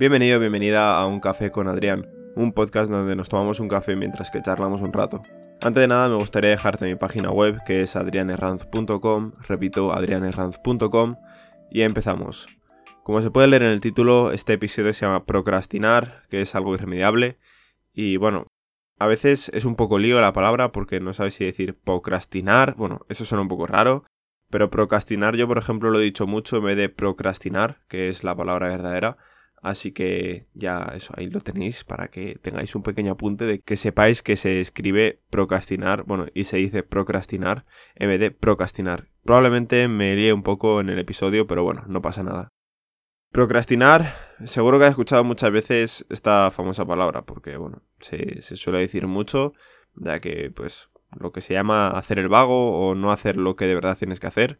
Bienvenido, bienvenida a Un Café con Adrián, un podcast donde nos tomamos un café mientras que charlamos un rato. Antes de nada me gustaría dejarte mi página web que es adrianerranz.com, repito, adrianerranz.com y empezamos. Como se puede leer en el título, este episodio se llama Procrastinar, que es algo irremediable y bueno, a veces es un poco lío la palabra porque no sabes si decir procrastinar, bueno, eso suena un poco raro, pero procrastinar yo por ejemplo lo he dicho mucho en vez de procrastinar, que es la palabra verdadera, Así que ya eso, ahí lo tenéis para que tengáis un pequeño apunte de que sepáis que se escribe procrastinar, bueno, y se dice procrastinar en vez de procrastinar. Probablemente me líe un poco en el episodio, pero bueno, no pasa nada. Procrastinar, seguro que has escuchado muchas veces esta famosa palabra, porque bueno, se, se suele decir mucho, ya que pues lo que se llama hacer el vago o no hacer lo que de verdad tienes que hacer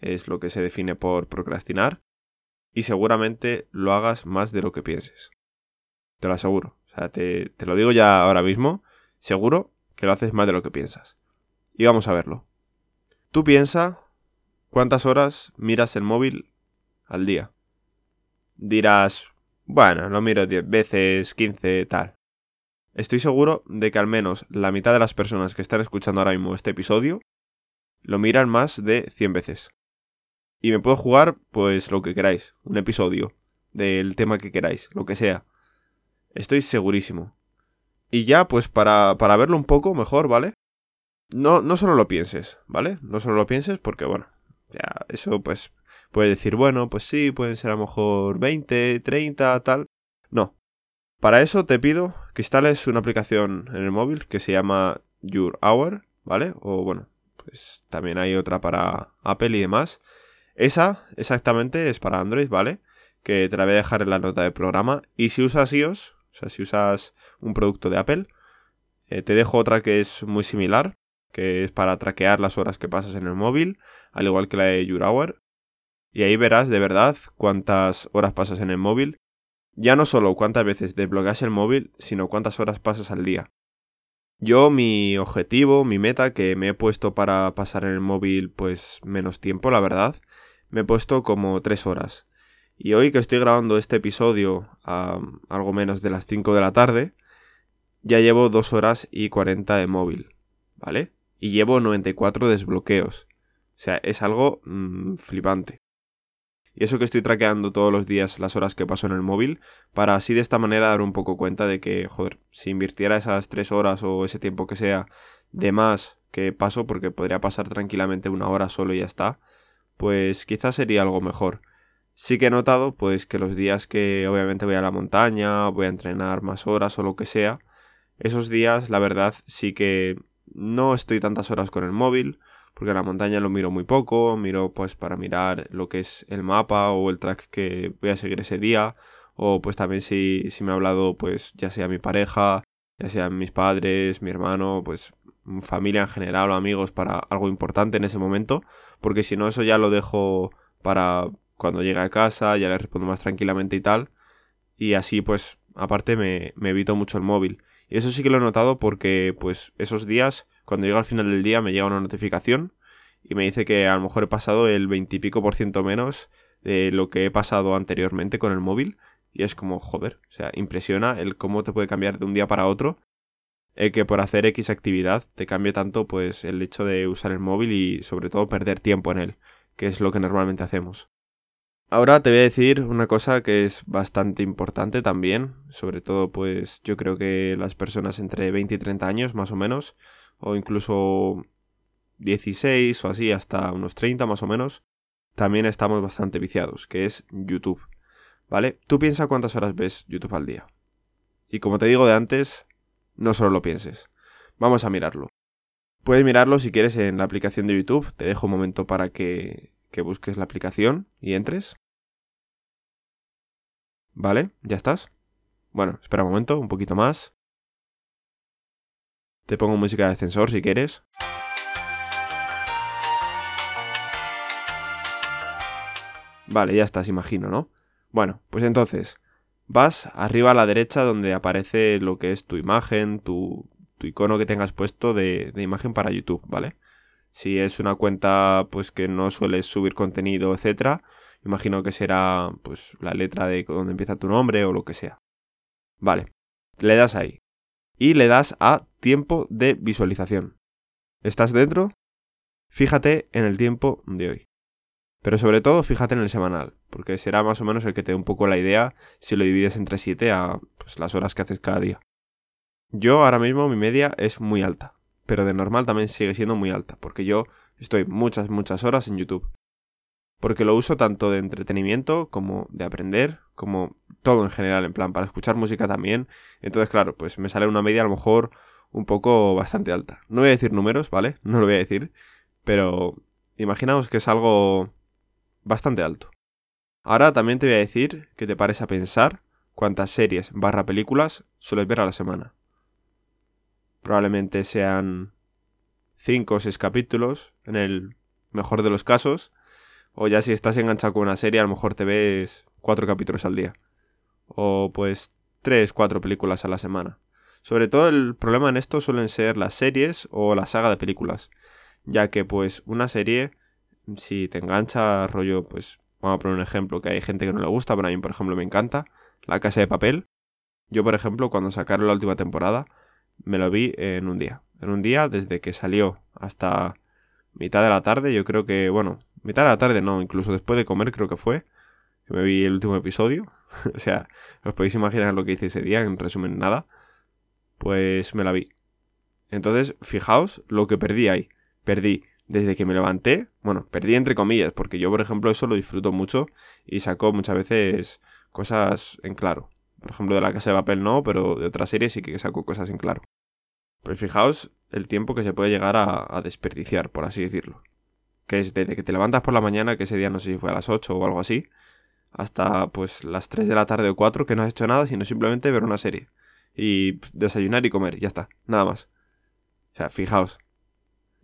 es lo que se define por procrastinar y seguramente lo hagas más de lo que pienses. Te lo aseguro. O sea, te, te, lo digo ya ahora mismo. Seguro que lo haces más de lo que piensas. Y vamos a verlo. Tú piensa cuántas horas miras el móvil al día. Dirás, bueno, lo miro 10 veces, 15, tal. Estoy seguro de que al menos la mitad de las personas que están escuchando ahora mismo este episodio lo miran más de 100 veces. Y me puedo jugar, pues, lo que queráis. Un episodio del tema que queráis, lo que sea. Estoy segurísimo. Y ya, pues, para, para verlo un poco mejor, ¿vale? No, no solo lo pienses, ¿vale? No solo lo pienses porque, bueno, ya, eso, pues, puede decir, bueno, pues sí, pueden ser a lo mejor 20, 30, tal. No. Para eso te pido que instales una aplicación en el móvil que se llama Your Hour, ¿vale? O bueno, pues también hay otra para Apple y demás. Esa exactamente es para Android, ¿vale? Que te la voy a dejar en la nota del programa. Y si usas iOS, o sea, si usas un producto de Apple, eh, te dejo otra que es muy similar, que es para traquear las horas que pasas en el móvil, al igual que la de Your Hour. Y ahí verás de verdad cuántas horas pasas en el móvil. Ya no solo cuántas veces desbloqueas el móvil, sino cuántas horas pasas al día. Yo mi objetivo, mi meta que me he puesto para pasar en el móvil pues menos tiempo, la verdad, me he puesto como 3 horas. Y hoy que estoy grabando este episodio a algo menos de las 5 de la tarde, ya llevo 2 horas y 40 de móvil, ¿vale? Y llevo 94 desbloqueos. O sea, es algo mmm, flipante. Y eso que estoy traqueando todos los días las horas que paso en el móvil, para así de esta manera dar un poco cuenta de que, joder, si invirtiera esas 3 horas o ese tiempo que sea de más que paso, porque podría pasar tranquilamente una hora solo y ya está, pues quizás sería algo mejor. Sí que he notado pues que los días que obviamente voy a la montaña, voy a entrenar más horas o lo que sea, esos días la verdad sí que no estoy tantas horas con el móvil, porque en la montaña lo miro muy poco, miro pues para mirar lo que es el mapa o el track que voy a seguir ese día, o pues también si, si me ha hablado pues ya sea mi pareja, ya sean mis padres, mi hermano, pues familia en general o amigos para algo importante en ese momento, porque si no eso ya lo dejo para cuando llegue a casa, ya le respondo más tranquilamente y tal, y así pues aparte me, me evito mucho el móvil. Y eso sí que lo he notado porque pues esos días, cuando llega al final del día me llega una notificación y me dice que a lo mejor he pasado el veintipico por ciento menos de lo que he pasado anteriormente con el móvil. Y es como, joder, o sea, impresiona el cómo te puede cambiar de un día para otro el que por hacer X actividad te cambie tanto pues el hecho de usar el móvil y sobre todo perder tiempo en él, que es lo que normalmente hacemos. Ahora te voy a decir una cosa que es bastante importante también, sobre todo pues yo creo que las personas entre 20 y 30 años más o menos, o incluso 16 o así hasta unos 30 más o menos, también estamos bastante viciados, que es YouTube. ¿Vale? Tú piensa cuántas horas ves YouTube al día. Y como te digo de antes, no solo lo pienses. Vamos a mirarlo. Puedes mirarlo si quieres en la aplicación de YouTube. Te dejo un momento para que, que busques la aplicación y entres. Vale, ya estás. Bueno, espera un momento, un poquito más. Te pongo música de ascensor si quieres. Vale, ya estás, imagino, ¿no? Bueno, pues entonces, vas arriba a la derecha donde aparece lo que es tu imagen, tu, tu icono que tengas puesto de, de, imagen para YouTube, ¿vale? Si es una cuenta pues que no sueles subir contenido, etcétera, Imagino que será pues la letra de donde empieza tu nombre o lo que sea. Vale, le das ahí. Y le das a tiempo de visualización. ¿Estás dentro? Fíjate en el tiempo de hoy. Pero sobre todo fíjate en el semanal, porque será más o menos el que te dé un poco la idea si lo divides entre 7 a pues, las horas que haces cada día. Yo ahora mismo mi media es muy alta, pero de normal también sigue siendo muy alta, porque yo estoy muchas, muchas horas en YouTube. Porque lo uso tanto de entretenimiento como de aprender, como todo en general, en plan, para escuchar música también. Entonces, claro, pues me sale una media a lo mejor un poco bastante alta. No voy a decir números, ¿vale? No lo voy a decir, pero imaginaos que es algo bastante alto. Ahora también te voy a decir que te pares a pensar cuántas series barra películas sueles ver a la semana. Probablemente sean 5 o 6 capítulos, en el mejor de los casos, o ya si estás enganchado con una serie, a lo mejor te ves 4 capítulos al día. O pues 3, 4 películas a la semana. Sobre todo el problema en esto suelen ser las series o la saga de películas, ya que pues una serie si te engancha, rollo, pues vamos a poner un ejemplo que hay gente que no le gusta, pero a mí, por ejemplo, me encanta, La Casa de Papel. Yo, por ejemplo, cuando sacaron la última temporada, me lo vi en un día. En un día, desde que salió hasta mitad de la tarde, yo creo que, bueno, mitad de la tarde no, incluso después de comer creo que fue, que me vi el último episodio. o sea, os podéis imaginar lo que hice ese día, en resumen nada. Pues me la vi. Entonces, fijaos lo que perdí ahí. Perdí desde que me levanté, bueno, perdí entre comillas, porque yo, por ejemplo, eso lo disfruto mucho y saco muchas veces cosas en claro. Por ejemplo, de la casa de papel no, pero de otras series sí que saco cosas en claro. Pues fijaos el tiempo que se puede llegar a, desperdiciar, por así decirlo. Que es desde que te levantas por la mañana, que ese día no sé si fue a las 8 o algo así, hasta pues las 3 de la tarde o 4 que no has hecho nada, sino simplemente ver una serie. Y desayunar y comer, ya está, nada más. O sea, fijaos,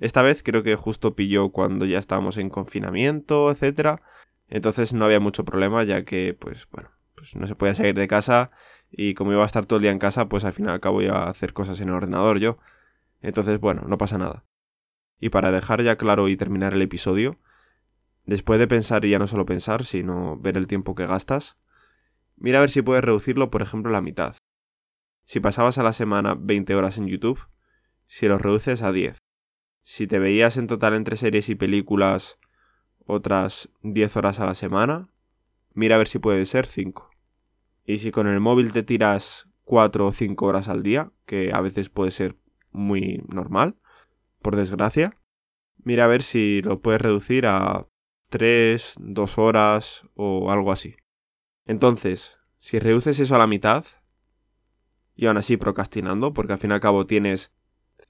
esta vez creo que justo pilló cuando ya estábamos en confinamiento, etcétera. Entonces no había mucho problema, ya que, pues, bueno, pues no se podía salir de casa. Y como iba a estar todo el día en casa, pues al final acabo iba a hacer cosas en el ordenador yo. Entonces, bueno, no pasa nada. Y para dejar ya claro y terminar el episodio, después de pensar y ya no solo pensar, sino ver el tiempo que gastas, mira a ver si puedes reducirlo, por ejemplo, a la mitad. Si pasabas a la semana 20 horas en YouTube, si lo reduces a 10 si te veías en total entre series y películas otras 10 horas a la semana, mira a ver si pueden ser 5. Y si con el móvil te tiras 4 o 5 horas al día, que a veces puede ser muy normal, por desgracia, mira a ver si lo puedes reducir a 3, 2 horas o algo así. Entonces, si reduces eso a la mitad, y aún así procrastinando, porque al fin y al cabo tienes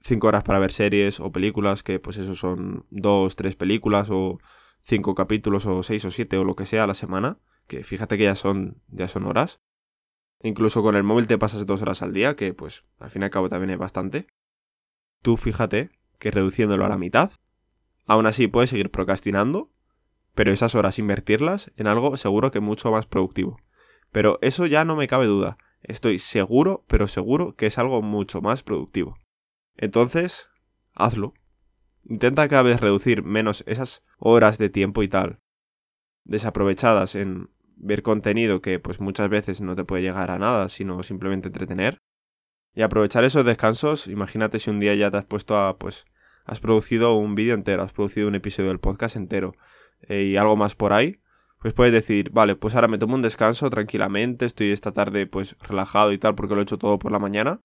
5 horas para ver series o películas, que pues eso son 2, 3 películas o 5 capítulos o 6 o 7 o lo que sea a la semana, que fíjate que ya son, ya son horas. Incluso con el móvil te pasas 2 horas al día, que pues al fin y al cabo también es bastante. Tú fíjate que reduciéndolo a la mitad, aún así puedes seguir procrastinando, pero esas horas invertirlas en algo seguro que mucho más productivo. Pero eso ya no me cabe duda. Estoy seguro, pero seguro que es algo mucho más productivo. Entonces, hazlo. Intenta cada vez reducir menos esas horas de tiempo y tal, desaprovechadas en ver contenido que pues muchas veces no te puede llegar a nada, sino simplemente entretener. Y aprovechar esos descansos, imagínate si un día ya te has puesto a, pues, has producido un vídeo entero, has producido un episodio del podcast entero eh, y algo más por ahí, pues puedes decir, vale, pues ahora me tomo un descanso tranquilamente, estoy esta tarde pues relajado y tal porque lo he hecho todo por la mañana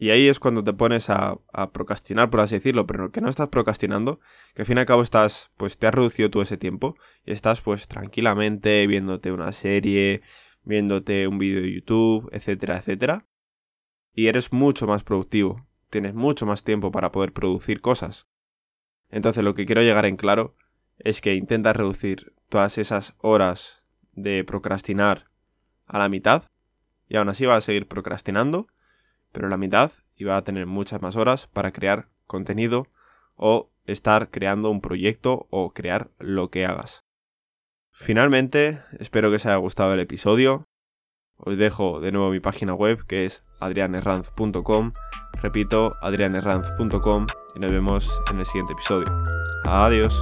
y ahí es cuando te pones a, procrastinar, por así decirlo, pero que no estás procrastinando, que al fin y al cabo estás, pues te has reducido tú ese tiempo y estás pues tranquilamente viéndote una serie, viéndote un vídeo de YouTube, etcétera, etcétera. Y eres mucho más productivo, tienes mucho más tiempo para poder producir cosas. Entonces lo que quiero llegar en claro es que intentas reducir todas esas horas de procrastinar a la mitad y aún así vas a seguir procrastinando pero la mitad iba a tener muchas más horas para crear contenido o estar creando un proyecto o crear lo que hagas. Finalmente, espero que os haya gustado el episodio. Os dejo de nuevo mi página web que es adrianerranz.com. Repito, adrianerranz.com y nos vemos en el siguiente episodio. Adiós.